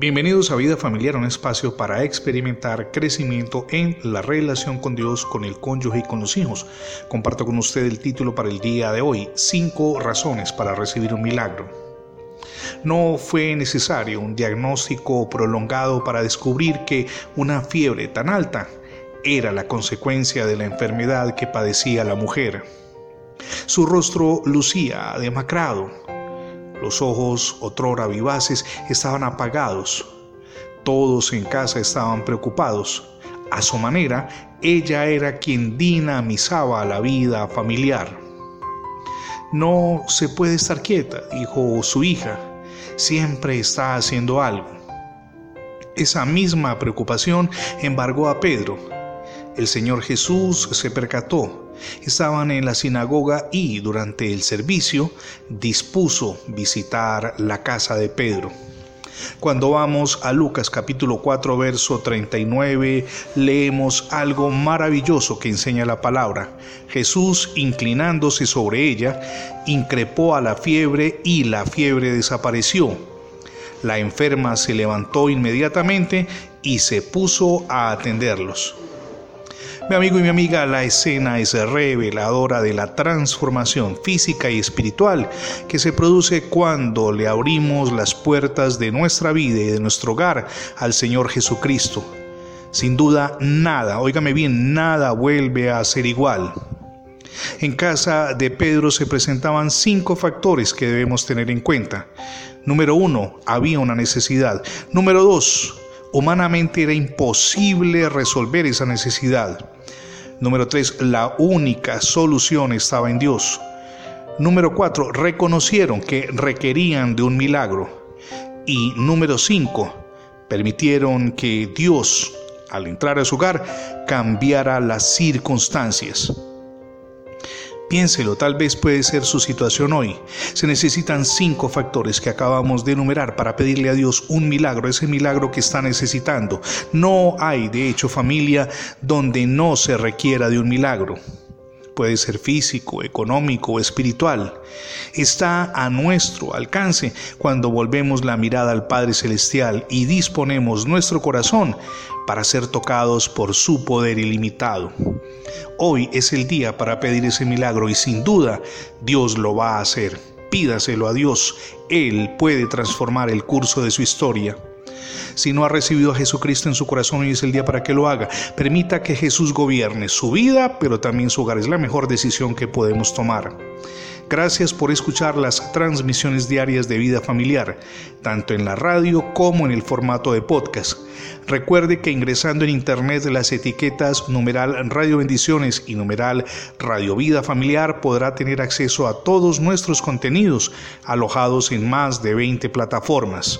Bienvenidos a Vida Familiar, un espacio para experimentar crecimiento en la relación con Dios, con el cónyuge y con los hijos. Comparto con usted el título para el día de hoy, cinco razones para recibir un milagro. No fue necesario un diagnóstico prolongado para descubrir que una fiebre tan alta era la consecuencia de la enfermedad que padecía la mujer. Su rostro lucía demacrado, los ojos, otrora vivaces, estaban apagados. Todos en casa estaban preocupados. A su manera, ella era quien dinamizaba la vida familiar. No se puede estar quieta, dijo su hija. Siempre está haciendo algo. Esa misma preocupación embargó a Pedro. El Señor Jesús se percató Estaban en la sinagoga y durante el servicio dispuso visitar la casa de Pedro. Cuando vamos a Lucas capítulo 4 verso 39 leemos algo maravilloso que enseña la palabra. Jesús inclinándose sobre ella, increpó a la fiebre y la fiebre desapareció. La enferma se levantó inmediatamente y se puso a atenderlos. Mi amigo y mi amiga, la escena es reveladora de la transformación física y espiritual que se produce cuando le abrimos las puertas de nuestra vida y de nuestro hogar al Señor Jesucristo. Sin duda, nada, óigame bien, nada vuelve a ser igual. En casa de Pedro se presentaban cinco factores que debemos tener en cuenta. Número uno, había una necesidad. Número dos, humanamente era imposible resolver esa necesidad. Número 3. La única solución estaba en Dios. Número 4. Reconocieron que requerían de un milagro. Y número 5. Permitieron que Dios, al entrar a su hogar, cambiara las circunstancias. Piénselo, tal vez puede ser su situación hoy. Se necesitan cinco factores que acabamos de enumerar para pedirle a Dios un milagro, ese milagro que está necesitando. No hay, de hecho, familia donde no se requiera de un milagro puede ser físico, económico o espiritual. Está a nuestro alcance cuando volvemos la mirada al Padre Celestial y disponemos nuestro corazón para ser tocados por su poder ilimitado. Hoy es el día para pedir ese milagro y sin duda Dios lo va a hacer. Pídaselo a Dios, Él puede transformar el curso de su historia. Si no ha recibido a Jesucristo en su corazón, hoy es el día para que lo haga. Permita que Jesús gobierne su vida, pero también su hogar. Es la mejor decisión que podemos tomar. Gracias por escuchar las transmisiones diarias de vida familiar, tanto en la radio como en el formato de podcast. Recuerde que ingresando en internet las etiquetas numeral Radio Bendiciones y numeral Radio Vida Familiar podrá tener acceso a todos nuestros contenidos alojados en más de 20 plataformas.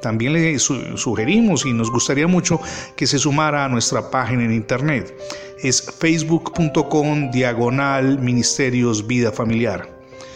También le sugerimos y nos gustaría mucho que se sumara a nuestra página en internet. Es facebook.com diagonal ministerios vida familiar.